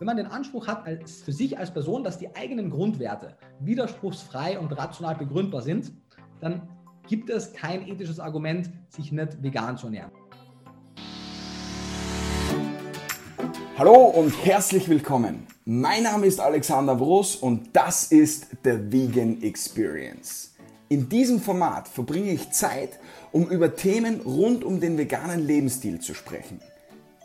Wenn man den Anspruch hat, als, für sich als Person, dass die eigenen Grundwerte widerspruchsfrei und rational begründbar sind, dann gibt es kein ethisches Argument, sich nicht vegan zu ernähren. Hallo und herzlich willkommen. Mein Name ist Alexander Wros und das ist The Vegan Experience. In diesem Format verbringe ich Zeit, um über Themen rund um den veganen Lebensstil zu sprechen.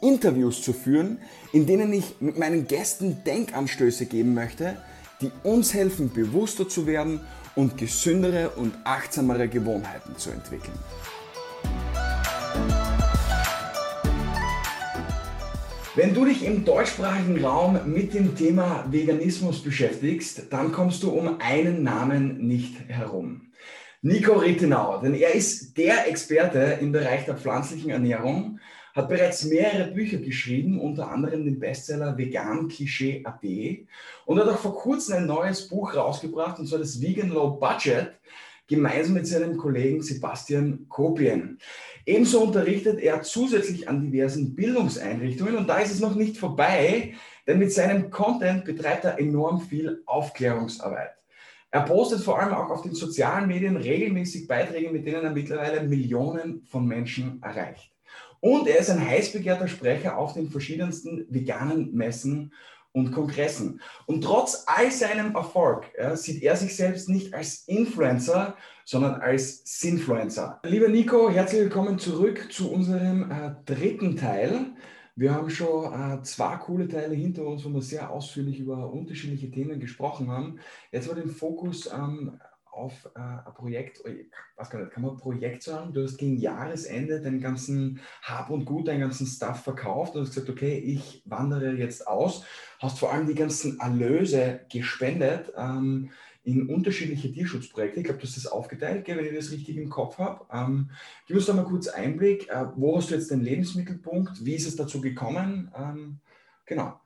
Interviews zu führen, in denen ich mit meinen Gästen Denkanstöße geben möchte, die uns helfen, bewusster zu werden und gesündere und achtsamere Gewohnheiten zu entwickeln. Wenn du dich im deutschsprachigen Raum mit dem Thema Veganismus beschäftigst, dann kommst du um einen Namen nicht herum. Nico Rittenauer, denn er ist der Experte im Bereich der pflanzlichen Ernährung, hat bereits mehrere Bücher geschrieben, unter anderem den Bestseller Vegan Klischee AD und hat auch vor kurzem ein neues Buch rausgebracht, und zwar das Vegan Low Budget, gemeinsam mit seinem Kollegen Sebastian Kopien. Ebenso unterrichtet er zusätzlich an diversen Bildungseinrichtungen und da ist es noch nicht vorbei, denn mit seinem Content betreibt er enorm viel Aufklärungsarbeit. Er postet vor allem auch auf den sozialen Medien regelmäßig Beiträge, mit denen er mittlerweile Millionen von Menschen erreicht. Und er ist ein heiß begehrter Sprecher auf den verschiedensten veganen Messen und Kongressen. Und trotz all seinem Erfolg ja, sieht er sich selbst nicht als Influencer, sondern als Sinfluencer. Lieber Nico, herzlich willkommen zurück zu unserem äh, dritten Teil. Wir haben schon äh, zwei coole Teile hinter uns, wo wir sehr ausführlich über unterschiedliche Themen gesprochen haben. Jetzt war den Fokus ähm, auf äh, ein Projekt, was kann, kann man Projekt sagen? Du hast gegen Jahresende deinen ganzen Hab und Gut, deinen ganzen Stuff verkauft und hast gesagt, okay, ich wandere jetzt aus. Hast vor allem die ganzen Erlöse gespendet ähm, in unterschiedliche Tierschutzprojekte. Ich glaube, du hast das aufgeteilt, wenn ich das richtig im Kopf habe. Ähm, gib uns da mal kurz Einblick. Äh, wo hast du jetzt den Lebensmittelpunkt? Wie ist es dazu gekommen? Ähm, genau.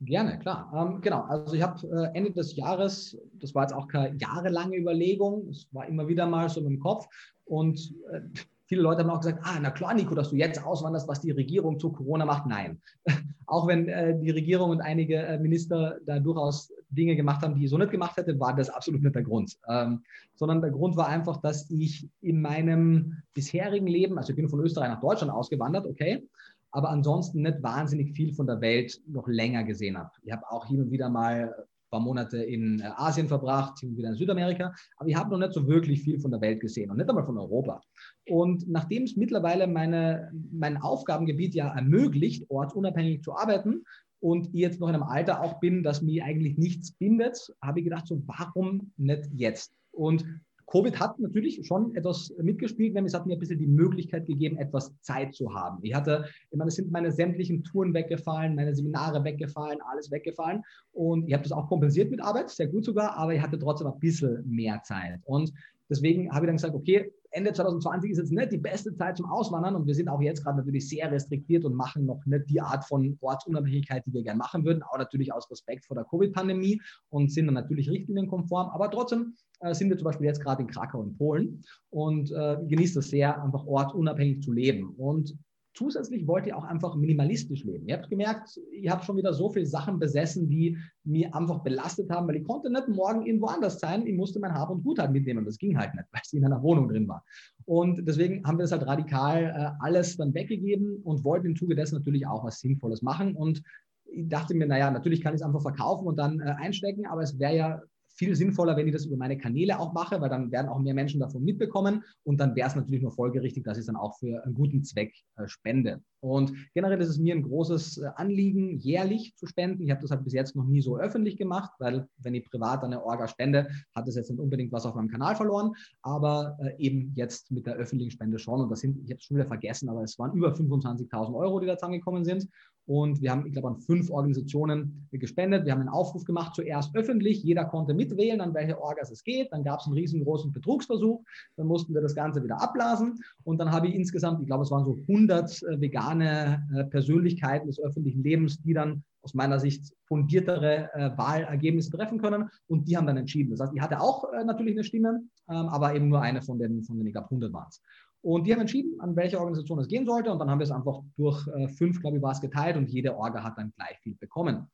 Gerne, klar. Ähm, genau, also ich habe äh, Ende des Jahres, das war jetzt auch keine jahrelange Überlegung, es war immer wieder mal so im Kopf und äh, viele Leute haben auch gesagt, ah, na klar, Nico, dass du jetzt auswanderst, was die Regierung zu Corona macht. Nein. auch wenn äh, die Regierung und einige äh, Minister da durchaus Dinge gemacht haben, die ich so nicht gemacht hätte, war das absolut nicht der Grund. Ähm, sondern der Grund war einfach, dass ich in meinem bisherigen Leben, also ich bin von Österreich nach Deutschland ausgewandert, okay, aber ansonsten nicht wahnsinnig viel von der Welt noch länger gesehen habe. Ich habe auch hin und wieder mal ein paar Monate in äh, Asien verbracht, hin und wieder in Südamerika, aber ich habe noch nicht so wirklich viel von der Welt gesehen und nicht einmal von Europa. Und nachdem es mittlerweile meine, mein Aufgabengebiet ja ermöglicht, ortsunabhängig zu arbeiten und ich jetzt noch in einem Alter auch bin, dass mir eigentlich nichts bindet, habe ich gedacht, so warum nicht jetzt? Und Covid hat natürlich schon etwas mitgespielt, nämlich es hat mir ein bisschen die Möglichkeit gegeben, etwas Zeit zu haben. Ich hatte, ich meine, es sind meine sämtlichen Touren weggefallen, meine Seminare weggefallen, alles weggefallen. Und ich habe das auch kompensiert mit Arbeit, sehr gut sogar, aber ich hatte trotzdem ein bisschen mehr Zeit. Und deswegen habe ich dann gesagt, okay, Ende 2020 ist jetzt nicht die beste Zeit zum Auswandern und wir sind auch jetzt gerade natürlich sehr restriktiert und machen noch nicht die Art von Ortsunabhängigkeit, die wir gerne machen würden, auch natürlich aus Respekt vor der Covid-Pandemie und sind dann natürlich richtlinienkonform, aber trotzdem äh, sind wir zum Beispiel jetzt gerade in Krakau in Polen und äh, genießt es sehr, einfach ortsunabhängig zu leben. Und zusätzlich wollte ich auch einfach minimalistisch leben. Ihr habt gemerkt, ich habe schon wieder so viele Sachen besessen, die mir einfach belastet haben, weil ich konnte nicht morgen irgendwo anders sein. Ich musste mein Hab und Gut halt mitnehmen. Das ging halt nicht, weil es in einer Wohnung drin war. Und deswegen haben wir das halt radikal äh, alles dann weggegeben und wollten im Zuge dessen natürlich auch was Sinnvolles machen. Und ich dachte mir, naja, natürlich kann ich es einfach verkaufen und dann äh, einstecken, aber es wäre ja viel sinnvoller, wenn ich das über meine Kanäle auch mache, weil dann werden auch mehr Menschen davon mitbekommen und dann wäre es natürlich nur folgerichtig, dass ich es dann auch für einen guten Zweck äh, spende. Und generell ist es mir ein großes äh, Anliegen, jährlich zu spenden. Ich habe das halt bis jetzt noch nie so öffentlich gemacht, weil wenn ich privat eine Orga spende, hat es jetzt nicht unbedingt was auf meinem Kanal verloren, aber äh, eben jetzt mit der öffentlichen Spende schon. Und das sind, ich habe es schon wieder vergessen, aber es waren über 25.000 Euro, die da zusammengekommen sind. Und wir haben, ich glaube, an fünf Organisationen gespendet. Wir haben einen Aufruf gemacht, zuerst öffentlich. Jeder konnte mitwählen, an welche Orgas es geht. Dann gab es einen riesengroßen Betrugsversuch. Dann mussten wir das Ganze wieder abblasen. Und dann habe ich insgesamt, ich glaube, es waren so 100 äh, vegane äh, Persönlichkeiten des öffentlichen Lebens, die dann aus meiner Sicht fundiertere äh, Wahlergebnisse treffen können. Und die haben dann entschieden. Das heißt, ich hatte auch natürlich eine Stimme, ähm, aber eben nur eine von den, von den ich glaube, 100 waren es. Und die haben entschieden, an welche Organisation es gehen sollte. Und dann haben wir es einfach durch äh, fünf, glaube ich, war es geteilt und jede Orga hat dann gleich viel bekommen.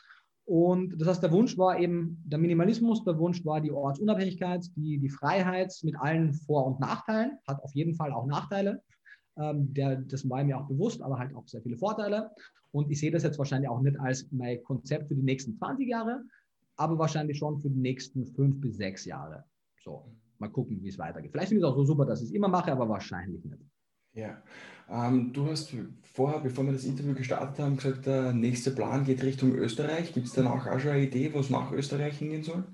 Und das heißt, der Wunsch war eben der Minimalismus, der Wunsch war die Ortsunabhängigkeit, die, die Freiheit mit allen Vor- und Nachteilen, hat auf jeden Fall auch Nachteile. Ähm, der, das war mir auch bewusst, aber halt auch sehr viele Vorteile. Und ich sehe das jetzt wahrscheinlich auch nicht als mein Konzept für die nächsten 20 Jahre, aber wahrscheinlich schon für die nächsten fünf bis sechs Jahre. So, mal gucken, wie es weitergeht. Vielleicht ich es auch so super, dass ich es immer mache, aber wahrscheinlich nicht. Ja, ähm, du hast vorher, bevor wir das Interview gestartet haben, gesagt, der nächste Plan geht Richtung Österreich. Gibt es dann auch, auch schon eine Idee, wo es nach Österreich hingehen soll?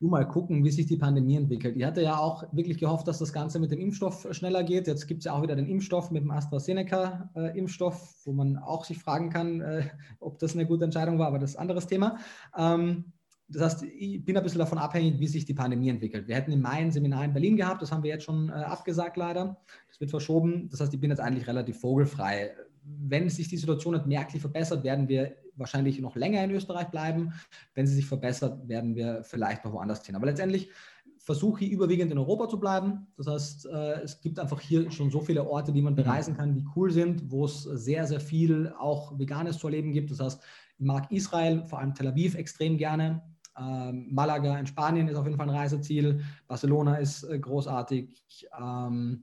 Du mal gucken, wie sich die Pandemie entwickelt. Ich hatte ja auch wirklich gehofft, dass das Ganze mit dem Impfstoff schneller geht. Jetzt gibt es ja auch wieder den Impfstoff mit dem AstraZeneca-Impfstoff, äh, wo man auch sich fragen kann, äh, ob das eine gute Entscheidung war, aber das ist ein anderes Thema. Ähm, das heißt, ich bin ein bisschen davon abhängig, wie sich die Pandemie entwickelt. Wir hätten im Mai ein Seminar in Berlin gehabt, das haben wir jetzt schon äh, abgesagt leider. Das wird verschoben. Das heißt, ich bin jetzt eigentlich relativ vogelfrei. Wenn sich die Situation nicht merklich verbessert, werden wir wahrscheinlich noch länger in Österreich bleiben. Wenn sie sich verbessert, werden wir vielleicht noch woanders hin. Aber letztendlich versuche ich überwiegend in Europa zu bleiben. Das heißt, äh, es gibt einfach hier schon so viele Orte, die man bereisen kann, die cool sind, wo es sehr, sehr viel auch Veganes zu erleben gibt. Das heißt, ich mag Israel, vor allem Tel Aviv, extrem gerne. Ähm, Malaga in Spanien ist auf jeden Fall ein Reiseziel. Barcelona ist äh, großartig. Ähm,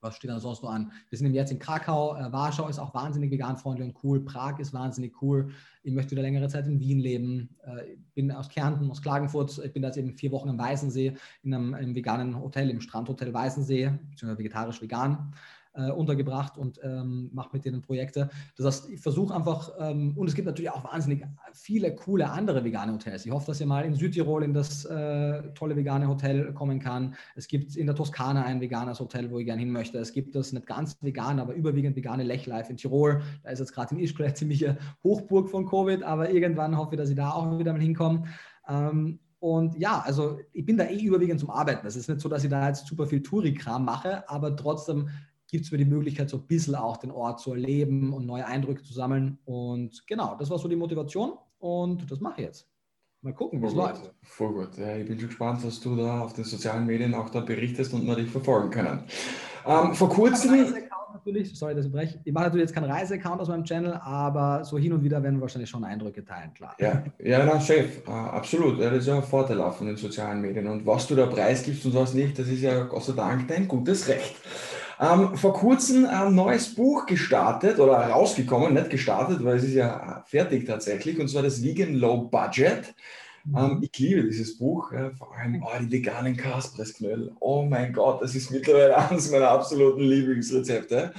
was steht da sonst noch an? Wir sind jetzt in Krakau. Äh, Warschau ist auch wahnsinnig veganfreundlich und cool. Prag ist wahnsinnig cool. Ich möchte wieder längere Zeit in Wien leben. Äh, ich bin aus Kärnten, aus Klagenfurt. Ich bin jetzt eben vier Wochen im Weißensee, in einem, einem veganen Hotel, im Strandhotel Weißensee, beziehungsweise vegetarisch-vegan äh, untergebracht und ähm, mache mit denen Projekte. Das heißt, ich versuche einfach, ähm, und es gibt natürlich auch wahnsinnig viele coole andere vegane Hotels. Ich hoffe, dass ihr mal in Südtirol in das äh, tolle vegane Hotel kommen kann. Es gibt in der Toskana ein veganes Hotel, wo ich gerne hin möchte. Es gibt das nicht ganz vegan, aber überwiegend vegane Lechlife in Tirol. Da ist jetzt gerade in Ischgl eine ziemliche Hochburg von Covid, aber irgendwann hoffe ich, dass ich da auch wieder mal hinkomme. Ähm, und ja, also ich bin da eh überwiegend zum Arbeiten. Es ist nicht so, dass ich da jetzt super viel Touri-Kram mache, aber trotzdem gibt es mir die Möglichkeit, so ein bisschen auch den Ort zu erleben und neue Eindrücke zu sammeln. Und genau, das war so die Motivation und das mache ich jetzt. Mal gucken, wie es läuft. Voll gut. Ja, ich bin schon gespannt, was du da auf den sozialen Medien auch da berichtest und wir dich verfolgen können. Ähm, vor kurzem. Natürlich, sorry, dass ich breche. Ich mache natürlich jetzt keinen Reiseaccount aus meinem Channel, aber so hin und wieder werden wir wahrscheinlich schon Eindrücke teilen, klar. Ja, ja na, Chef, uh, absolut. Ja, das ist ja ein Vorteil auch von den sozialen Medien. Und was du da preisgibst und was nicht, das ist ja Gott sei Dank dein gutes Recht. Ähm, vor kurzem ein neues Buch gestartet oder rausgekommen, nicht gestartet, weil es ist ja fertig tatsächlich, und zwar das Vegan Low Budget. Mhm. Ähm, ich liebe dieses Buch, äh, vor allem oh, die veganen Kaspressknödel. Oh mein Gott, das ist mittlerweile eines meiner absoluten Lieblingsrezepte.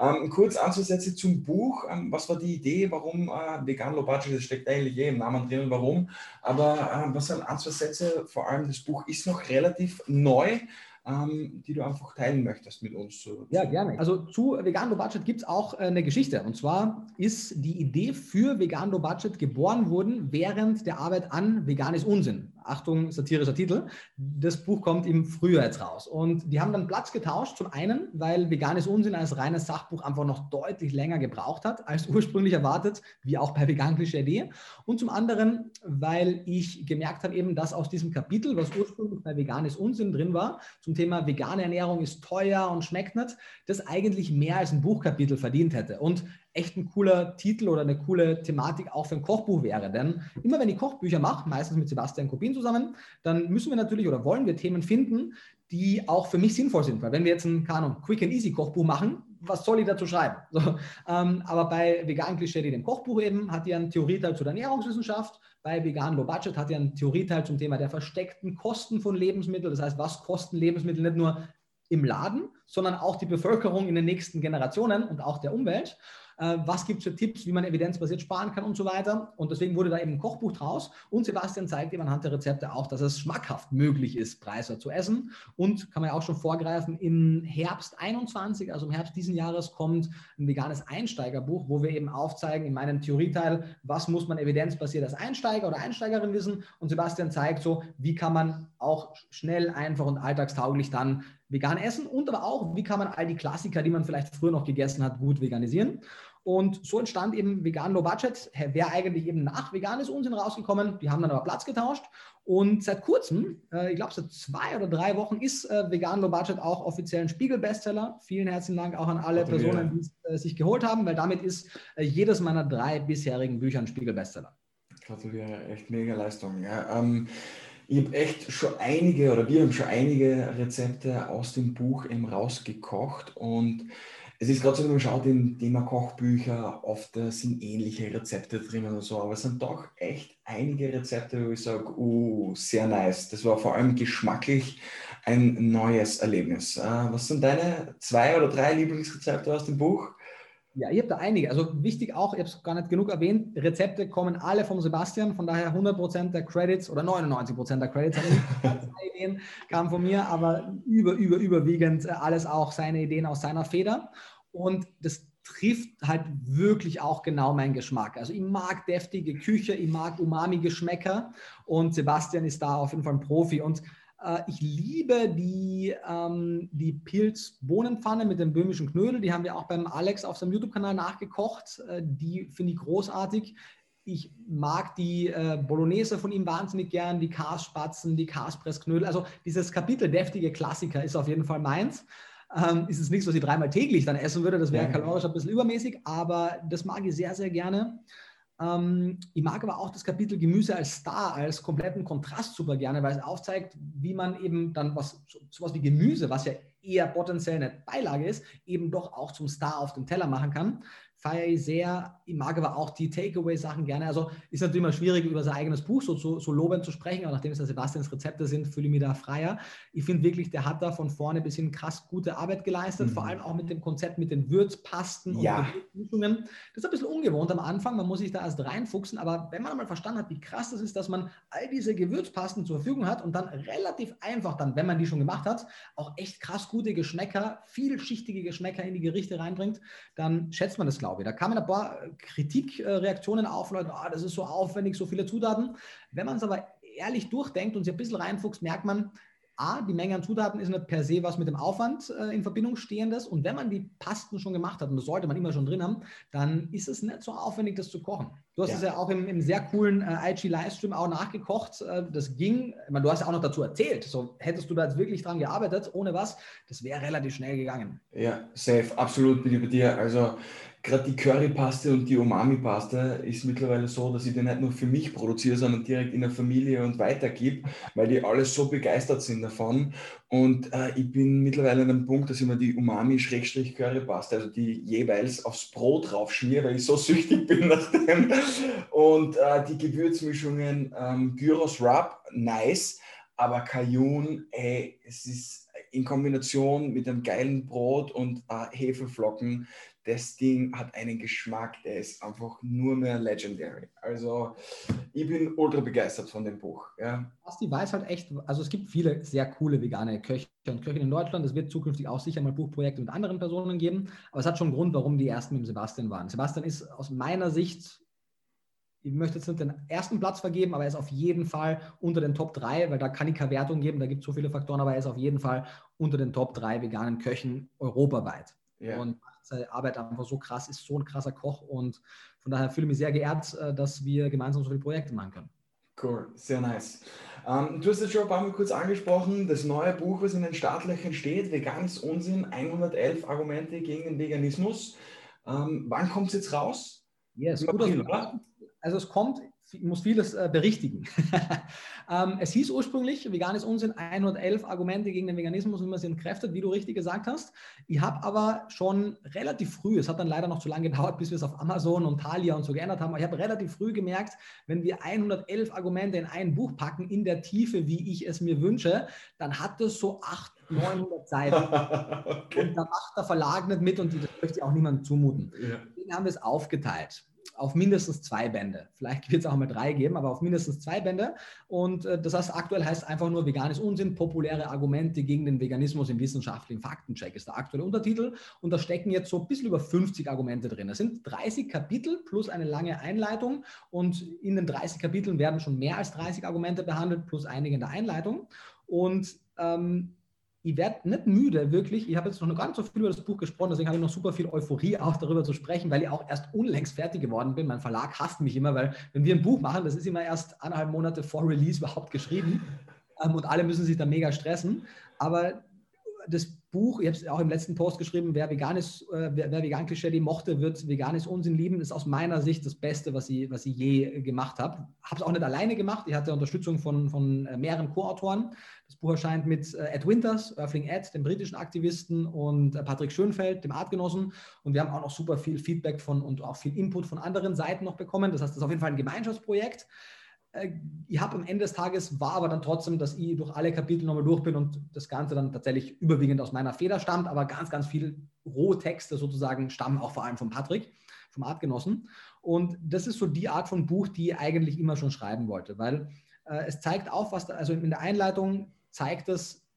Ähm, kurz Anzusätze zum Buch. Ähm, was war die Idee? Warum äh, vegan Low Budget? Das steckt eigentlich eh im Namen drin, warum. Aber äh, was sind Anzusätze? Vor allem das Buch ist noch relativ neu ähm, die du einfach teilen möchtest mit uns. Zu, ja, gerne. Also zu Vegan Low Budget gibt es auch äh, eine Geschichte. Und zwar ist die Idee für Vegan Low Budget geboren worden während der Arbeit an Vegan ist Unsinn. Achtung, satirischer Titel. Das Buch kommt im Frühjahr jetzt raus. Und die haben dann Platz getauscht. Zum einen, weil Veganes Unsinn als reines Sachbuch einfach noch deutlich länger gebraucht hat, als ursprünglich erwartet, wie auch bei Vegan Klischee. Und zum anderen, weil ich gemerkt habe, eben, dass aus diesem Kapitel, was ursprünglich bei Veganes Unsinn drin war, zum Thema vegane Ernährung ist teuer und schmeckt nicht, das eigentlich mehr als ein Buchkapitel verdient hätte. Und echt ein cooler Titel oder eine coole Thematik auch für ein Kochbuch wäre. Denn immer wenn ich Kochbücher mache, meistens mit Sebastian Kopin zusammen, dann müssen wir natürlich oder wollen wir Themen finden, die auch für mich sinnvoll sind. Weil wenn wir jetzt ein, Ahnung, Quick and Easy Kochbuch machen, was soll ich dazu schreiben? So, ähm, aber bei Vegan Klischee, dem Kochbuch eben, hat ihr einen Theorieteil zu der Ernährungswissenschaft. Bei Vegan Low Budget hat ihr einen Theorieteil zum Thema der versteckten Kosten von Lebensmitteln. Das heißt, was kosten Lebensmittel nicht nur im Laden, sondern auch die Bevölkerung in den nächsten Generationen und auch der Umwelt. Äh, was gibt es für Tipps, wie man evidenzbasiert sparen kann und so weiter. Und deswegen wurde da eben ein Kochbuch draus. Und Sebastian zeigt eben anhand der Rezepte auch, dass es schmackhaft möglich ist, Preiser zu essen. Und kann man ja auch schon vorgreifen, im Herbst 21, also im Herbst diesen Jahres, kommt ein veganes Einsteigerbuch, wo wir eben aufzeigen, in meinem Theorieteil, was muss man evidenzbasiert als Einsteiger oder Einsteigerin wissen. Und Sebastian zeigt so, wie kann man auch schnell, einfach und alltagstauglich dann vegan essen und aber auch, wie kann man all die Klassiker, die man vielleicht früher noch gegessen hat, gut veganisieren. Und so entstand eben Vegan Low Budget, wäre eigentlich eben nach Veganes Unsinn rausgekommen. Die haben dann aber Platz getauscht. Und seit kurzem, äh, ich glaube seit zwei oder drei Wochen, ist äh, Vegan Low Budget auch offiziell ein Spiegel-Bestseller. Vielen herzlichen Dank auch an alle Personen, die es äh, sich geholt haben, weil damit ist äh, jedes meiner drei bisherigen Bücher ein Spiegel-Bestseller. gratuliere, echt mega Leistung. Ja. Ähm, ich habe echt schon einige oder wir haben schon einige Rezepte aus dem Buch eben rausgekocht und es ist gerade so, wenn man schaut im Thema Kochbücher, oft äh, sind ähnliche Rezepte drin oder so, aber es sind doch echt einige Rezepte, wo ich sage, uh, sehr nice. Das war vor allem geschmacklich ein neues Erlebnis. Äh, was sind deine zwei oder drei Lieblingsrezepte aus dem Buch? Ja, ich habe da einige. Also wichtig auch, ich habe es gar nicht genug erwähnt, Rezepte kommen alle vom Sebastian, von daher 100% der Credits oder 99% der Credits Ideen kamen von mir, aber über, über, überwiegend äh, alles auch seine Ideen aus seiner Feder. Und das trifft halt wirklich auch genau meinen Geschmack. Also ich mag deftige Küche, ich mag Umami-Geschmäcker und Sebastian ist da auf jeden Fall ein Profi. Und ich liebe die, ähm, die Pilz-Bohnenpfanne mit dem böhmischen Knödel. Die haben wir auch beim Alex auf seinem YouTube-Kanal nachgekocht. Äh, die finde ich großartig. Ich mag die äh, Bolognese von ihm wahnsinnig gern, die Karsspatzen, die Karspressknödel. Also dieses Kapitel deftige Klassiker ist auf jeden Fall meins. Ähm, ist es nichts, was ich dreimal täglich dann essen würde. Das wäre kalorisch ein bisschen übermäßig, aber das mag ich sehr, sehr gerne. Ähm, ich mag aber auch das Kapitel Gemüse als Star, als kompletten Kontrast super gerne, weil es aufzeigt, wie man eben dann was, sowas wie Gemüse, was ja eher potenziell eine Beilage ist, eben doch auch zum Star auf dem Teller machen kann feiere ich sehr. Ich mag aber auch die Takeaway-Sachen gerne. Also ist natürlich immer schwierig, über sein eigenes Buch so, so, so lobend zu sprechen, aber nachdem es der Sebastians Rezepte sind, fühle ich mich da freier. Ich finde wirklich, der hat da von vorne bis hin krass gute Arbeit geleistet, mhm. vor allem auch mit dem Konzept mit den Würzpasten ja. und Mischungen. Das ist ein bisschen ungewohnt am Anfang, man muss sich da erst reinfuchsen, aber wenn man einmal verstanden hat, wie krass das ist, dass man all diese Gewürzpasten zur Verfügung hat und dann relativ einfach dann, wenn man die schon gemacht hat, auch echt krass gute Geschmäcker, vielschichtige Geschmäcker in die Gerichte reinbringt, dann schätzt man das, glaube glaube ich. Da kamen ein paar Kritikreaktionen auf, Leute, ah, das ist so aufwendig, so viele Zutaten. Wenn man es aber ehrlich durchdenkt und sich ein bisschen reinfuchst, merkt man, A, die Menge an Zutaten ist nicht per se was mit dem Aufwand äh, in Verbindung stehendes. Und wenn man die Pasten schon gemacht hat, und das sollte man immer schon drin haben, dann ist es nicht so aufwendig, das zu kochen. Du hast ja. es ja auch im, im sehr coolen äh, IG-Livestream auch nachgekocht. Äh, das ging, ich meine, du hast ja auch noch dazu erzählt. So hättest du da jetzt wirklich dran gearbeitet, ohne was, das wäre relativ schnell gegangen. Ja, safe, absolut bin ich bei dir. Also gerade die Currypaste und die Umami-Paste ist mittlerweile so, dass ich die nicht nur für mich produziere, sondern direkt in der Familie und weitergebe, weil die alle so begeistert sind davon. Und äh, ich bin mittlerweile an einem Punkt, dass ich mir die Umami-Currypaste, also die jeweils aufs Brot draufschmiere, weil ich so süchtig bin nach dem. Und äh, die Gewürzmischungen, ähm, Gyros Rub, nice, aber Cajun, ey, es ist in Kombination mit einem geilen Brot und äh, Hefeflocken, das Ding hat einen Geschmack, der ist einfach nur mehr legendary. Also ich bin ultra begeistert von dem Buch. Ja. Basti weiß halt echt, also es gibt viele sehr coole vegane Köche und Köchinnen in Deutschland. Es wird zukünftig auch sicher mal Buchprojekte mit anderen Personen geben. Aber es hat schon einen Grund, warum die ersten mit Sebastian waren. Sebastian ist aus meiner Sicht ich möchte jetzt nicht den ersten Platz vergeben, aber er ist auf jeden Fall unter den Top 3, weil da kann ich keine Wertung geben, da gibt es so viele Faktoren, aber er ist auf jeden Fall unter den Top 3 veganen Köchen europaweit. Ja. Und seine Arbeit einfach so krass ist, so ein krasser Koch und von daher fühle ich mich sehr geehrt, äh, dass wir gemeinsam so viele Projekte machen können. Cool, sehr nice. Ähm, du hast es schon ein paar Mal kurz angesprochen, das neue Buch, was in den Startlöchern steht, Veganes Unsinn, 111 Argumente gegen den Veganismus. Ähm, wann kommt es jetzt raus? Yes, gut, also es kommt muss vieles äh, berichtigen. ähm, es hieß ursprünglich, vegan ist Unsinn, 111 Argumente gegen den Veganismus, wie man sie entkräftet, wie du richtig gesagt hast. Ich habe aber schon relativ früh, es hat dann leider noch zu lange gedauert, bis wir es auf Amazon und Thalia und so geändert haben, aber ich habe relativ früh gemerkt, wenn wir 111 Argumente in ein Buch packen, in der Tiefe, wie ich es mir wünsche, dann hat es so 800, 900 Seiten. okay. Und da macht der Verlag nicht mit und das möchte ich auch niemandem zumuten. Ja. Deswegen haben wir es aufgeteilt auf mindestens zwei Bände. Vielleicht wird es auch mal drei geben, aber auf mindestens zwei Bände. Und äh, das heißt, aktuell heißt einfach nur veganes Unsinn, populäre Argumente gegen den Veganismus im wissenschaftlichen Faktencheck ist der aktuelle Untertitel. Und da stecken jetzt so ein bisschen über 50 Argumente drin. Es sind 30 Kapitel plus eine lange Einleitung. Und in den 30 Kapiteln werden schon mehr als 30 Argumente behandelt, plus einige in der Einleitung. Und ähm, ich werde nicht müde, wirklich. Ich habe jetzt noch gar nicht so viel über das Buch gesprochen, deswegen habe ich noch super viel Euphorie auch darüber zu sprechen, weil ich auch erst unlängst fertig geworden bin. Mein Verlag hasst mich immer, weil wenn wir ein Buch machen, das ist immer erst eineinhalb Monate vor Release überhaupt geschrieben ähm, und alle müssen sich da mega stressen. Aber das Buch, ich habe es auch im letzten Post geschrieben, wer veganes, äh, wer, wer vegan Klischee mochte, wird veganes Unsinn lieben, ist aus meiner Sicht das Beste, was ich, was ich je gemacht habe. Habe es auch nicht alleine gemacht, ich hatte Unterstützung von, von äh, mehreren Co-Autoren. Das Buch erscheint mit äh, Ed Winters, Earthling Ed, dem britischen Aktivisten, und äh, Patrick Schönfeld, dem Artgenossen. Und wir haben auch noch super viel Feedback von und auch viel Input von anderen Seiten noch bekommen. Das heißt, das ist auf jeden Fall ein Gemeinschaftsprojekt. Äh, ich habe am Ende des Tages war aber dann trotzdem, dass ich durch alle Kapitel nochmal durch bin und das Ganze dann tatsächlich überwiegend aus meiner Feder stammt, aber ganz, ganz viele Rohtexte sozusagen stammen auch vor allem von Patrick, vom Artgenossen. Und das ist so die Art von Buch, die ich eigentlich immer schon schreiben wollte, weil äh, es zeigt auf, was da, also in der Einleitung zeigt es,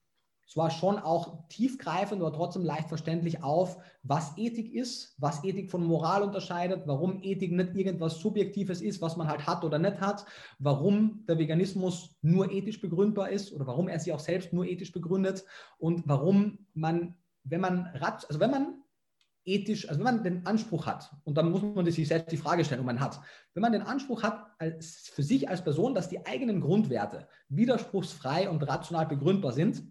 zwar schon auch tiefgreifend, aber trotzdem leicht verständlich auf, was Ethik ist, was Ethik von Moral unterscheidet, warum Ethik nicht irgendwas Subjektives ist, was man halt hat oder nicht hat, warum der Veganismus nur ethisch begründbar ist oder warum er sich auch selbst nur ethisch begründet und warum man, wenn man, also wenn man ethisch, also wenn man den Anspruch hat, und dann muss man sich selbst die Frage stellen, ob man hat, wenn man den Anspruch hat, als, für sich als Person, dass die eigenen Grundwerte widerspruchsfrei und rational begründbar sind,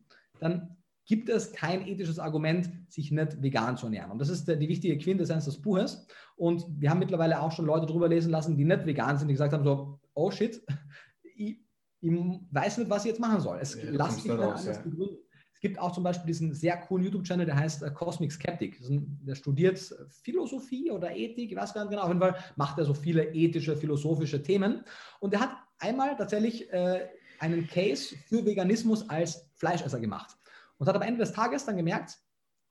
dann gibt es kein ethisches Argument, sich nicht vegan zu ernähren. Und das ist die wichtige Quintessenz des Buches. Und wir haben mittlerweile auch schon Leute drüber lesen lassen, die nicht vegan sind, die gesagt haben so, oh shit, ich, ich weiß nicht, was ich jetzt machen soll. Es ja, lasst mich nicht anders ja. begründen. Es gibt auch zum Beispiel diesen sehr coolen YouTube-Channel, der heißt äh, Cosmic Skeptic. Der studiert Philosophie oder Ethik, ich weiß gar nicht genau. Auf jeden Fall macht er so viele ethische, philosophische Themen. Und er hat einmal tatsächlich äh, einen Case für Veganismus als Fleischesser gemacht und hat am Ende des Tages dann gemerkt,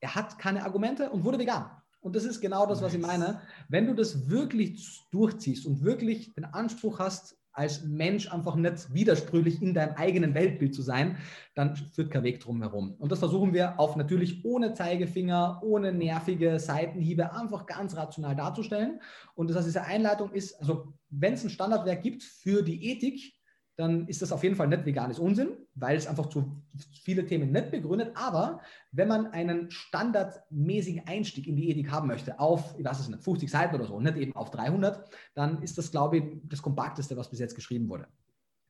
er hat keine Argumente und wurde vegan. Und das ist genau das, was ich meine. Wenn du das wirklich durchziehst und wirklich den Anspruch hast, als Mensch einfach nicht widersprüchlich in deinem eigenen Weltbild zu sein, dann führt kein Weg drum herum. Und das versuchen wir auf natürlich ohne Zeigefinger, ohne nervige Seitenhiebe einfach ganz rational darzustellen. Und das heißt, diese Einleitung ist, also wenn es ein Standardwerk gibt für die Ethik, dann ist das auf jeden Fall nicht veganes Unsinn, weil es einfach zu viele Themen nicht begründet. Aber wenn man einen standardmäßigen Einstieg in die Ethik haben möchte, auf, ich weiß es nicht, 50 Seiten oder so, nicht eben auf 300, dann ist das, glaube ich, das kompakteste, was bis jetzt geschrieben wurde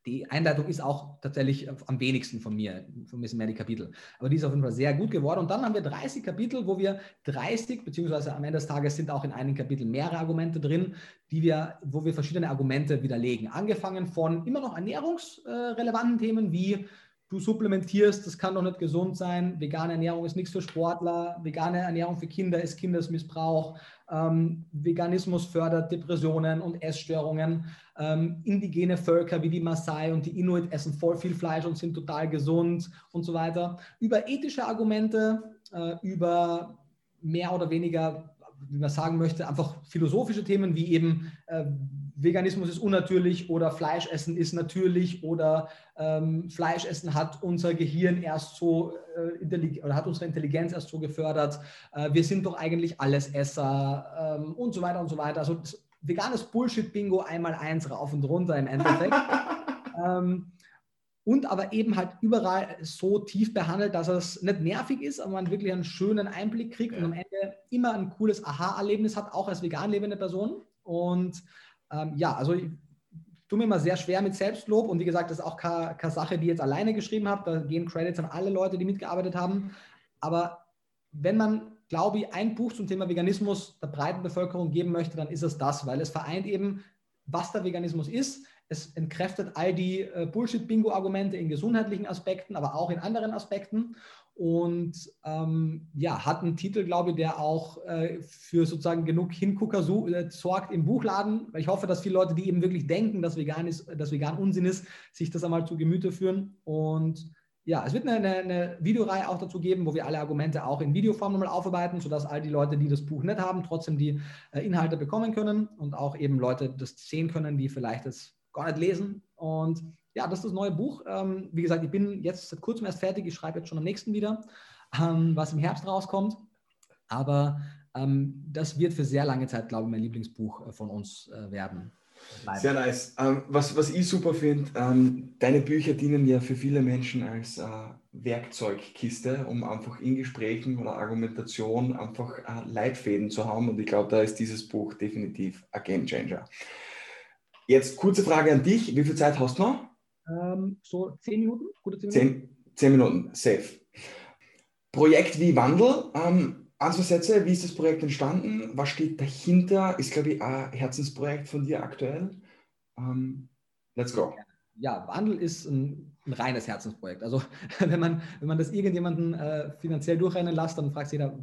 die Einleitung ist auch tatsächlich am wenigsten von mir, von mir sind mehr die Kapitel. Aber die ist auf jeden Fall sehr gut geworden. Und dann haben wir 30 Kapitel, wo wir 30, beziehungsweise am Ende des Tages sind auch in einigen Kapiteln mehrere Argumente drin, die wir, wo wir verschiedene Argumente widerlegen. Angefangen von immer noch ernährungsrelevanten Themen wie du supplementierst, das kann doch nicht gesund sein, vegane Ernährung ist nichts für Sportler, vegane Ernährung für Kinder ist Kindesmissbrauch, ähm, Veganismus fördert Depressionen und Essstörungen, ähm, indigene Völker wie die Maasai und die Inuit essen voll viel Fleisch und sind total gesund und so weiter. Über ethische Argumente, äh, über mehr oder weniger, wie man sagen möchte, einfach philosophische Themen wie eben äh, Veganismus ist unnatürlich oder Fleischessen ist natürlich oder ähm, Fleischessen hat unser Gehirn erst so äh, oder hat unsere Intelligenz erst so gefördert. Äh, wir sind doch eigentlich Allesesser ähm, und so weiter und so weiter. Also veganes Bullshit-Bingo einmal eins rauf und runter im Endeffekt. ähm, und aber eben halt überall so tief behandelt, dass es nicht nervig ist, aber man wirklich einen schönen Einblick kriegt ja. und am Ende immer ein cooles Aha-Erlebnis hat, auch als vegan lebende Person. Und ähm, ja, also ich tue mir immer sehr schwer mit Selbstlob und wie gesagt, das ist auch keine, keine Sache, die ich jetzt alleine geschrieben habe. Da gehen Credits an alle Leute, die mitgearbeitet haben. Aber wenn man, glaube ich, ein Buch zum Thema Veganismus der breiten Bevölkerung geben möchte, dann ist es das, weil es vereint eben, was der Veganismus ist. Es entkräftet all die äh, Bullshit-Bingo-Argumente in gesundheitlichen Aspekten, aber auch in anderen Aspekten und ähm, ja, hat einen Titel, glaube ich, der auch äh, für sozusagen genug Hingucker so, äh, sorgt im Buchladen. Ich hoffe, dass viele Leute, die eben wirklich denken, dass vegan, ist, dass vegan Unsinn ist, sich das einmal zu Gemüte führen. Und ja, es wird eine, eine, Videoreihe auch dazu geben, wo wir alle Argumente auch in Videoform nochmal aufarbeiten, sodass all die Leute, die das Buch nicht haben, trotzdem die äh, Inhalte bekommen können und auch eben Leute das sehen können, die vielleicht das gar nicht lesen. Und ja, das ist das neue Buch. Ähm, wie gesagt, ich bin jetzt seit kurzem erst fertig. Ich schreibe jetzt schon am nächsten wieder, ähm, was im Herbst rauskommt. Aber ähm, das wird für sehr lange Zeit, glaube ich, mein Lieblingsbuch äh, von uns äh, werden. Leider. Sehr nice. Ähm, was, was ich super finde, ähm, deine Bücher dienen ja für viele Menschen als äh, Werkzeugkiste, um einfach in Gesprächen oder Argumentation einfach äh, Leitfäden zu haben. Und ich glaube, da ist dieses Buch definitiv ein Game Changer. Jetzt kurze Frage an dich. Wie viel Zeit hast du noch? Ähm, so zehn Minuten, gute zehn Minuten. Zehn, zehn Minuten, safe. Projekt wie Wandel. Ähm, ein, Sätze, wie ist das Projekt entstanden? Was steht dahinter? Ist, glaube ich, ein Herzensprojekt von dir aktuell. Ähm, let's go. Ja, Wandel ist ein, ein, reines Herzensprojekt. Also wenn man, wenn man das irgendjemanden äh, finanziell durchrennen lässt, dann fragt jeder,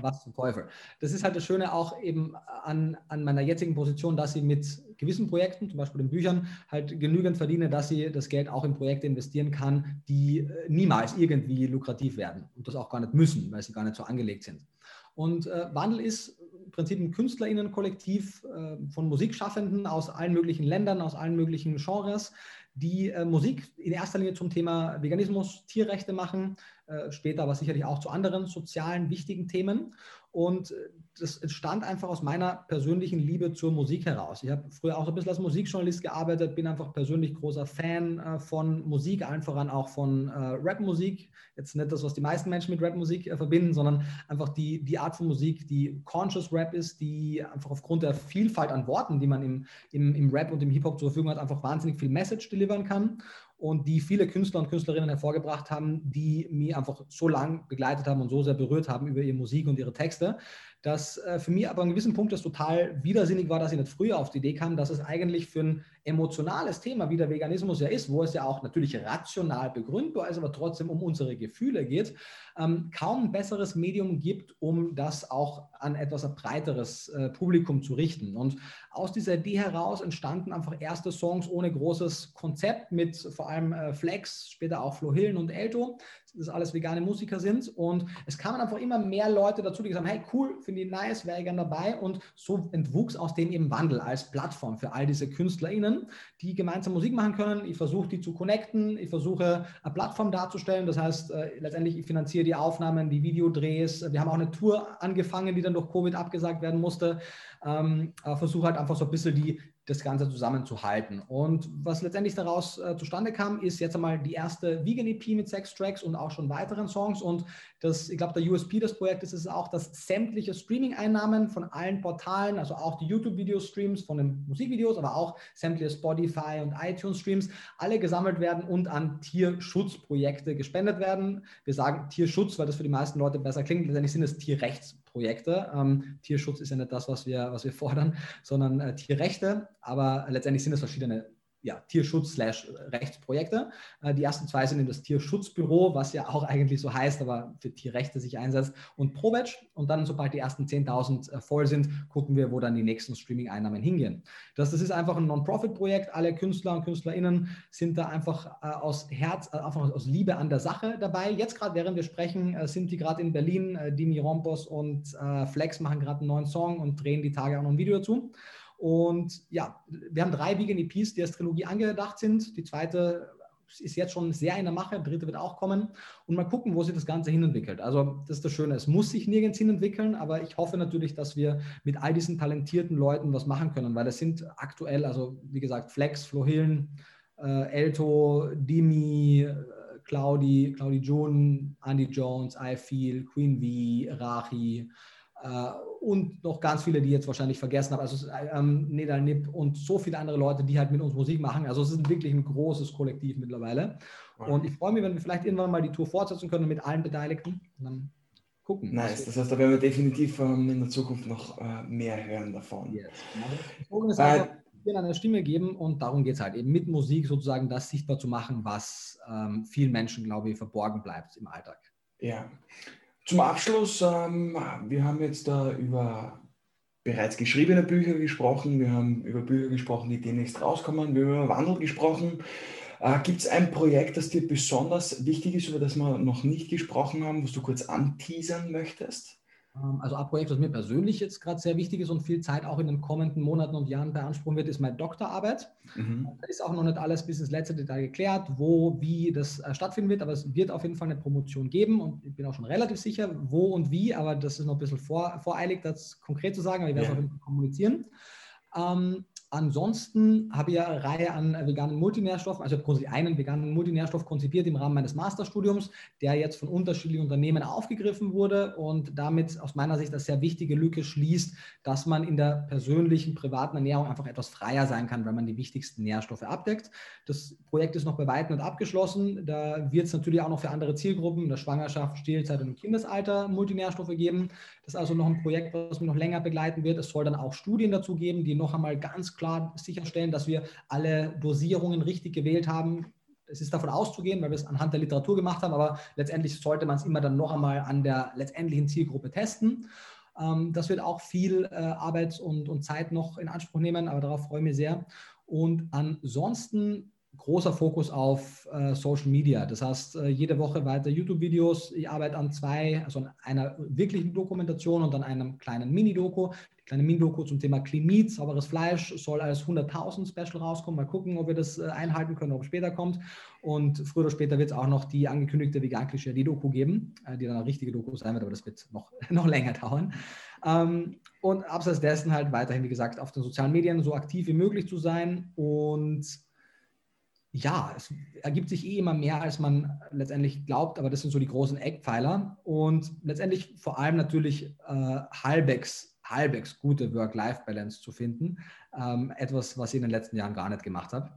was zum Teufel. Das ist halt das Schöne auch eben an, an meiner jetzigen Position, dass ich mit gewissen Projekten, zum Beispiel den Büchern, halt genügend verdiene, dass ich das Geld auch in Projekte investieren kann, die äh, niemals irgendwie lukrativ werden und das auch gar nicht müssen, weil sie gar nicht so angelegt sind. Und äh, Wandel ist im Prinzip ein KünstlerInnen-Kollektiv äh, von Musikschaffenden aus allen möglichen Ländern, aus allen möglichen Genres, die äh, Musik in erster Linie zum Thema Veganismus, Tierrechte machen, äh, später aber sicherlich auch zu anderen sozialen wichtigen Themen. Und äh, das entstand einfach aus meiner persönlichen Liebe zur Musik heraus. Ich habe früher auch so ein bisschen als Musikjournalist gearbeitet, bin einfach persönlich großer Fan äh, von Musik, allen voran auch von äh, Rapmusik. Jetzt nicht das, was die meisten Menschen mit Rapmusik verbinden, sondern einfach die, die Art von Musik, die Conscious Rap ist, die einfach aufgrund der Vielfalt an Worten, die man im, im, im Rap und im Hip-Hop zur Verfügung hat, einfach wahnsinnig viel Message delivern kann und die viele Künstler und Künstlerinnen hervorgebracht haben, die mir einfach so lang begleitet haben und so sehr berührt haben über ihre Musik und ihre Texte, dass äh, für mich aber an einem gewissen Punkt das total widersinnig war, dass ich nicht früher auf die Idee kam, dass es eigentlich für ein emotionales Thema, wie der Veganismus ja ist, wo es ja auch natürlich rational begründbar ist, aber trotzdem um unsere Gefühle geht, ähm, kaum ein besseres Medium gibt, um das auch an etwas breiteres äh, Publikum zu richten. Und aus dieser Idee heraus entstanden einfach erste Songs ohne großes Konzept mit vor allem äh, Flex, später auch Flo Hillen und Elto, das alles vegane Musiker sind. Und es kamen einfach immer mehr Leute dazu, die gesagt haben, hey cool, finde ich nice, wäre ich gerne dabei. Und so entwuchs aus dem eben Wandel als Plattform für all diese KünstlerInnen, die gemeinsam Musik machen können. Ich versuche die zu connecten, ich versuche eine Plattform darzustellen. Das heißt, äh, letztendlich ich finanziere die Aufnahmen, die Videodrehs. Wir haben auch eine Tour angefangen, die dann durch Covid abgesagt werden musste. Ähm, versuche halt einfach so ein bisschen die, das Ganze zusammenzuhalten. Und was letztendlich daraus äh, zustande kam, ist jetzt einmal die erste Vegan EP mit sechs Tracks und auch schon weiteren Songs. Und das, ich glaube, der USP des Projektes ist auch, dass sämtliche Streaming-Einnahmen von allen Portalen, also auch die YouTube-Video-Streams von den Musikvideos, aber auch sämtliche Spotify und iTunes-Streams, alle gesammelt werden und an Tierschutzprojekte gespendet werden. Wir sagen Tierschutz, weil das für die meisten Leute besser klingt. Letztendlich sind es Tierrechts Projekte. Ähm, Tierschutz ist ja nicht das, was wir, was wir fordern, sondern äh, Tierrechte. Aber letztendlich sind es verschiedene ja, Tierschutz-Rechtsprojekte. Äh, die ersten zwei sind in das Tierschutzbüro, was ja auch eigentlich so heißt, aber für Tierrechte sich einsetzt, und ProVeg. Und dann, sobald die ersten 10.000 äh, voll sind, gucken wir, wo dann die nächsten Streaming-Einnahmen hingehen. Das, das ist einfach ein Non-Profit-Projekt. Alle Künstler und KünstlerInnen sind da einfach äh, aus Herz, einfach aus Liebe an der Sache dabei. Jetzt gerade, während wir sprechen, sind die gerade in Berlin. Dimi Rompos und Flex machen gerade einen neuen Song und drehen die Tage auch noch ein Video dazu. Und ja, wir haben drei Vegan EPs, die als Trilogie angedacht sind. Die zweite ist jetzt schon sehr in der Mache, die dritte wird auch kommen. Und mal gucken, wo sich das Ganze hinentwickelt. Also das ist das Schöne, es muss sich nirgends hinentwickeln, aber ich hoffe natürlich, dass wir mit all diesen talentierten Leuten was machen können, weil das sind aktuell, also wie gesagt, Flex, Flo Hillen, äh, Elto, Dimi, äh, Claudi, Claudi June, Andy Jones, I Feel, Queen V, Rachi, und noch ganz viele, die jetzt wahrscheinlich vergessen habe, also ähm, Nedal Nip und so viele andere Leute, die halt mit uns Musik machen. Also es ist wirklich ein großes Kollektiv mittlerweile. Und ich freue mich, wenn wir vielleicht irgendwann mal die Tour fortsetzen können mit allen Beteiligten und dann gucken. Nice, das heißt, da werden wir definitiv ähm, in der Zukunft noch äh, mehr hören davon. Yes. Genau. Äh, eine Stimme geben und darum geht es halt eben mit Musik sozusagen das sichtbar zu machen, was ähm, vielen Menschen, glaube ich, verborgen bleibt im Alltag. Ja, zum Abschluss, ähm, wir haben jetzt da über bereits geschriebene Bücher gesprochen, wir haben über Bücher gesprochen, die demnächst rauskommen, wir haben über Wandel gesprochen. Äh, Gibt es ein Projekt, das dir besonders wichtig ist, über das wir noch nicht gesprochen haben, was du kurz anteasern möchtest? Ähm, also ein Projekt, das mir persönlich jetzt gerade sehr wichtig ist und viel Zeit auch in den kommenden Monaten und Jahren beanspruchen wird, ist meine Doktorarbeit. Mhm. Da ist auch noch nicht alles bis ins letzte Detail geklärt, wo, wie das äh, stattfinden wird, aber es wird auf jeden Fall eine Promotion geben und ich bin auch schon relativ sicher, wo und wie, aber das ist noch ein bisschen vor, voreilig, das konkret zu sagen, aber ich werde es ja. auf jeden Fall kommunizieren. Ähm, ansonsten habe ich ja eine Reihe an veganen Multinährstoffen, also ich habe einen veganen Multinährstoff konzipiert im Rahmen meines Masterstudiums, der jetzt von unterschiedlichen Unternehmen aufgegriffen wurde und damit aus meiner Sicht eine sehr wichtige Lücke schließt, dass man in der persönlichen, privaten Ernährung einfach etwas freier sein kann, wenn man die wichtigsten Nährstoffe abdeckt. Das Projekt ist noch bei weitem nicht abgeschlossen. Da wird es natürlich auch noch für andere Zielgruppen in der Schwangerschaft, Stillzeit und Kindesalter Multinährstoffe geben. Das ist also noch ein Projekt, was mich noch länger begleiten wird. Es soll dann auch Studien dazu geben, die noch einmal ganz klar sicherstellen, dass wir alle Dosierungen richtig gewählt haben. Es ist davon auszugehen, weil wir es anhand der Literatur gemacht haben, aber letztendlich sollte man es immer dann noch einmal an der letztendlichen Zielgruppe testen. Ähm, das wird auch viel äh, Arbeit und, und Zeit noch in Anspruch nehmen, aber darauf freue ich mich sehr. Und ansonsten großer Fokus auf äh, Social Media. Das heißt, äh, jede Woche weiter YouTube-Videos. Ich arbeite an zwei, also an einer wirklichen Dokumentation und an einem kleinen Mini-Doku. Die kleine Mini-Doku zum Thema Clean sauberes Fleisch, soll als 100.000 Special rauskommen. Mal gucken, ob wir das äh, einhalten können, ob es später kommt. Und früher oder später wird es auch noch die angekündigte vegan-klischee-Doku geben, äh, die dann eine richtige Doku sein wird, aber das wird noch, noch länger dauern. Ähm, und abseits dessen halt weiterhin, wie gesagt, auf den sozialen Medien so aktiv wie möglich zu sein und ja, es ergibt sich eh immer mehr, als man letztendlich glaubt, aber das sind so die großen Eckpfeiler und letztendlich vor allem natürlich äh, halbwegs, halbwegs gute Work-Life-Balance zu finden. Ähm, etwas, was ich in den letzten Jahren gar nicht gemacht habe,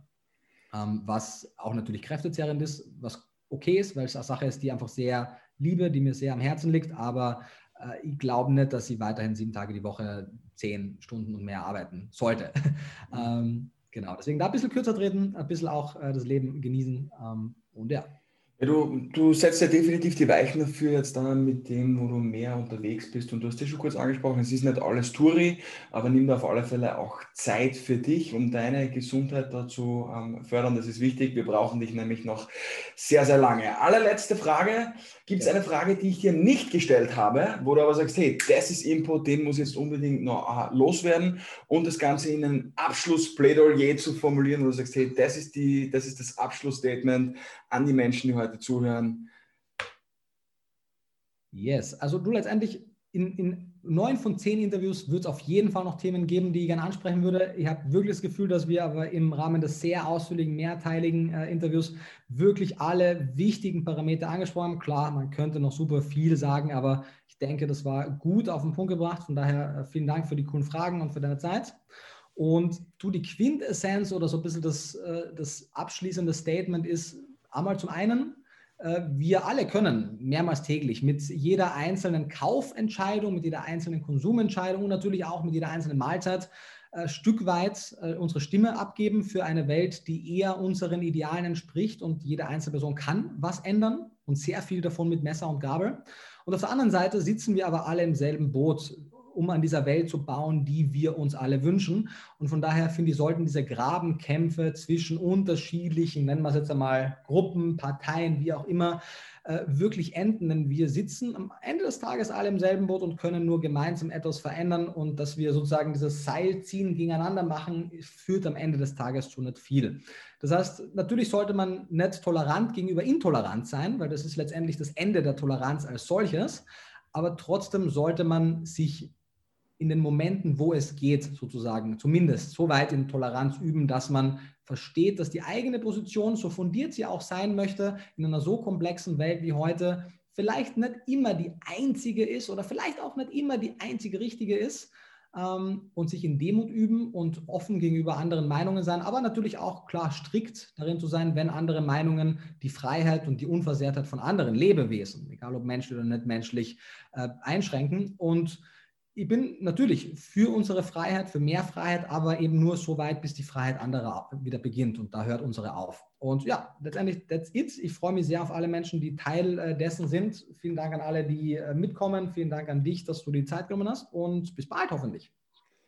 ähm, was auch natürlich kräftezehrend ist, was okay ist, weil es eine Sache ist, die einfach sehr liebe, die mir sehr am Herzen liegt, aber äh, ich glaube nicht, dass sie weiterhin sieben Tage die Woche zehn Stunden und mehr arbeiten sollte. ähm, Genau, deswegen da ein bisschen kürzer treten, ein bisschen auch äh, das Leben genießen ähm, und ja. Ja, du, du setzt ja definitiv die Weichen dafür jetzt dann mit dem, wo du mehr unterwegs bist. Und du hast ja schon kurz angesprochen, es ist nicht alles Touri, aber nimm da auf alle Fälle auch Zeit für dich, um deine Gesundheit dazu ähm, fördern. Das ist wichtig. Wir brauchen dich nämlich noch sehr, sehr lange. Allerletzte Frage. Gibt es eine Frage, die ich dir nicht gestellt habe, wo du aber sagst, hey, das ist Input, den muss jetzt unbedingt noch äh, loswerden und das Ganze in ein Abschlussplädoyer zu formulieren, wo du sagst, hey, das ist, die, das, ist das Abschlussstatement an die Menschen, die heute zuhören. Yes, also du letztendlich in, in neun von zehn Interviews wird es auf jeden Fall noch Themen geben, die ich gerne ansprechen würde. Ich habe wirklich das Gefühl, dass wir aber im Rahmen des sehr ausführlichen, mehrteiligen äh, Interviews wirklich alle wichtigen Parameter angesprochen haben. Klar, man könnte noch super viel sagen, aber ich denke, das war gut auf den Punkt gebracht. Von daher äh, vielen Dank für die coolen Fragen und für deine Zeit. Und du, die Quintessenz oder so ein bisschen das, äh, das abschließende Statement ist, Einmal zum einen, äh, wir alle können mehrmals täglich mit jeder einzelnen Kaufentscheidung, mit jeder einzelnen Konsumentscheidung und natürlich auch mit jeder einzelnen Mahlzeit ein äh, Stück weit äh, unsere Stimme abgeben für eine Welt, die eher unseren Idealen entspricht und jede einzelne Person kann was ändern und sehr viel davon mit Messer und Gabel. Und auf der anderen Seite sitzen wir aber alle im selben Boot um an dieser Welt zu bauen, die wir uns alle wünschen. Und von daher finde ich, sollten diese Grabenkämpfe zwischen unterschiedlichen, nennen wir es jetzt einmal Gruppen, Parteien, wie auch immer, äh, wirklich enden. Denn wir sitzen am Ende des Tages alle im selben Boot und können nur gemeinsam etwas verändern. Und dass wir sozusagen dieses Seilziehen gegeneinander machen, führt am Ende des Tages zu nicht viel. Das heißt, natürlich sollte man nicht tolerant gegenüber intolerant sein, weil das ist letztendlich das Ende der Toleranz als solches. Aber trotzdem sollte man sich in den Momenten, wo es geht, sozusagen, zumindest so weit in Toleranz üben, dass man versteht, dass die eigene Position, so fundiert sie auch sein möchte, in einer so komplexen Welt wie heute, vielleicht nicht immer die einzige ist oder vielleicht auch nicht immer die einzige richtige ist ähm, und sich in Demut üben und offen gegenüber anderen Meinungen sein, aber natürlich auch klar strikt darin zu sein, wenn andere Meinungen die Freiheit und die Unversehrtheit von anderen Lebewesen, egal ob menschlich oder nicht menschlich, äh, einschränken. Und ich bin natürlich für unsere Freiheit, für mehr Freiheit, aber eben nur so weit, bis die Freiheit anderer wieder beginnt und da hört unsere auf. Und ja, letztendlich, that's it. Ich freue mich sehr auf alle Menschen, die Teil äh, dessen sind. Vielen Dank an alle, die äh, mitkommen. Vielen Dank an dich, dass du die Zeit genommen hast und bis bald hoffentlich.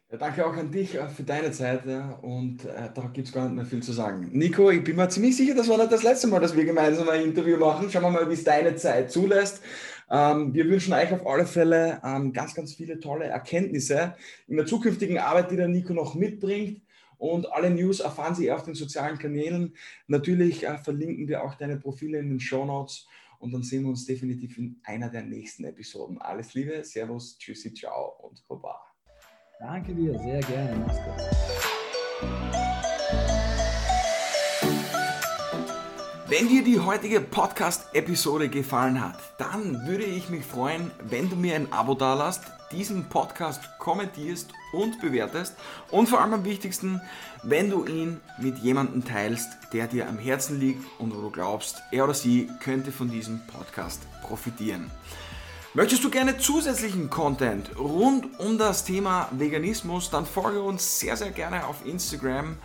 Ja, danke auch an dich äh, für deine Zeit ja, und äh, da gibt es gar nicht mehr viel zu sagen. Nico, ich bin mir ziemlich sicher, das war nicht das letzte Mal, dass wir gemeinsam ein Interview machen. Schauen wir mal, wie es deine Zeit zulässt. Ähm, wir wünschen euch auf alle Fälle ähm, ganz, ganz viele tolle Erkenntnisse in der zukünftigen Arbeit, die der Nico noch mitbringt. Und alle News erfahren Sie auf den sozialen Kanälen. Natürlich äh, verlinken wir auch deine Profile in den Show Notes. Und dann sehen wir uns definitiv in einer der nächsten Episoden. Alles Liebe, Servus, Tschüssi, Ciao und Baba. Danke dir, sehr gerne. Mach's gut. Wenn dir die heutige Podcast-Episode gefallen hat, dann würde ich mich freuen, wenn du mir ein Abo dalasst, diesen Podcast kommentierst und bewertest und vor allem am wichtigsten, wenn du ihn mit jemandem teilst, der dir am Herzen liegt und wo du glaubst, er oder sie könnte von diesem Podcast profitieren. Möchtest du gerne zusätzlichen Content rund um das Thema Veganismus, dann folge uns sehr, sehr gerne auf Instagram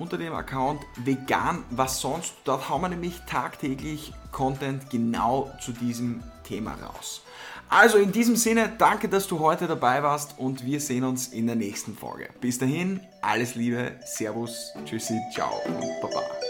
unter dem Account vegan was sonst. Dort hauen wir nämlich tagtäglich Content genau zu diesem Thema raus. Also in diesem Sinne, danke, dass du heute dabei warst und wir sehen uns in der nächsten Folge. Bis dahin, alles Liebe, Servus, Tschüssi, ciao und Baba.